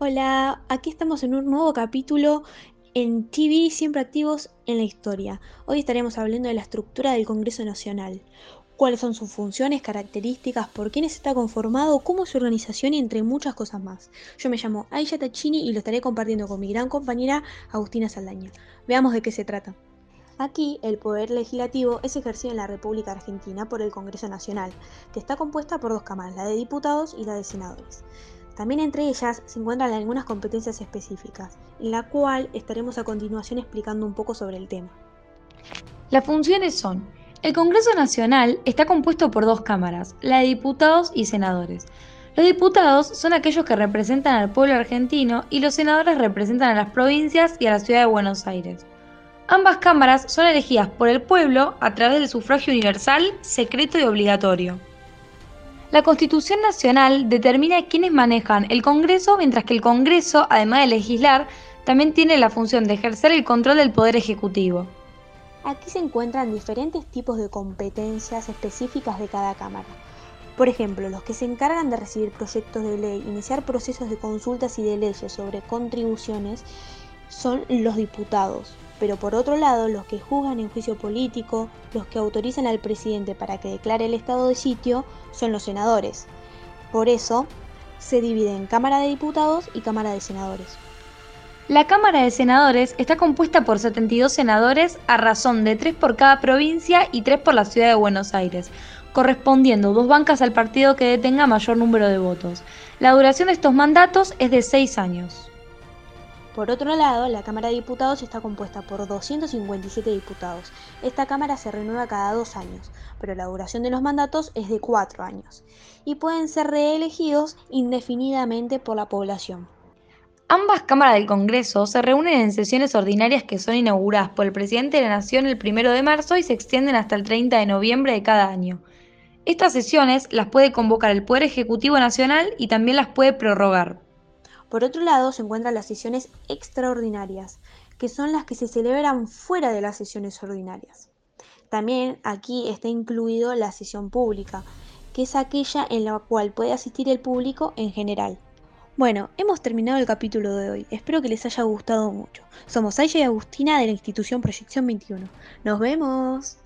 Hola, aquí estamos en un nuevo capítulo en TV Siempre Activos en la Historia. Hoy estaremos hablando de la estructura del Congreso Nacional, cuáles son sus funciones, características, por quiénes está conformado, cómo es su organización y entre muchas cosas más. Yo me llamo Aisha Tachini y lo estaré compartiendo con mi gran compañera Agustina Saldaña. Veamos de qué se trata. Aquí el poder legislativo es ejercido en la República Argentina por el Congreso Nacional, que está compuesta por dos cámaras, la de diputados y la de senadores. También entre ellas se encuentran algunas competencias específicas, en la cual estaremos a continuación explicando un poco sobre el tema. Las funciones son, el Congreso Nacional está compuesto por dos cámaras, la de diputados y senadores. Los diputados son aquellos que representan al pueblo argentino y los senadores representan a las provincias y a la ciudad de Buenos Aires. Ambas cámaras son elegidas por el pueblo a través del sufragio universal, secreto y obligatorio. La Constitución Nacional determina quiénes manejan el Congreso, mientras que el Congreso, además de legislar, también tiene la función de ejercer el control del Poder Ejecutivo. Aquí se encuentran diferentes tipos de competencias específicas de cada Cámara. Por ejemplo, los que se encargan de recibir proyectos de ley, iniciar procesos de consultas y de leyes sobre contribuciones, son los diputados pero por otro lado los que juzgan en juicio político, los que autorizan al presidente para que declare el estado de sitio, son los senadores. Por eso, se divide en Cámara de Diputados y Cámara de Senadores. La Cámara de Senadores está compuesta por 72 senadores a razón de 3 por cada provincia y 3 por la ciudad de Buenos Aires, correspondiendo dos bancas al partido que detenga mayor número de votos. La duración de estos mandatos es de 6 años. Por otro lado, la Cámara de Diputados está compuesta por 257 diputados. Esta Cámara se renueva cada dos años, pero la duración de los mandatos es de cuatro años, y pueden ser reelegidos indefinidamente por la población. Ambas cámaras del Congreso se reúnen en sesiones ordinarias que son inauguradas por el presidente de la Nación el 1 de marzo y se extienden hasta el 30 de noviembre de cada año. Estas sesiones las puede convocar el Poder Ejecutivo Nacional y también las puede prorrogar. Por otro lado, se encuentran las sesiones extraordinarias, que son las que se celebran fuera de las sesiones ordinarias. También aquí está incluido la sesión pública, que es aquella en la cual puede asistir el público en general. Bueno, hemos terminado el capítulo de hoy. Espero que les haya gustado mucho. Somos Aya y Agustina de la institución Proyección 21. ¡Nos vemos!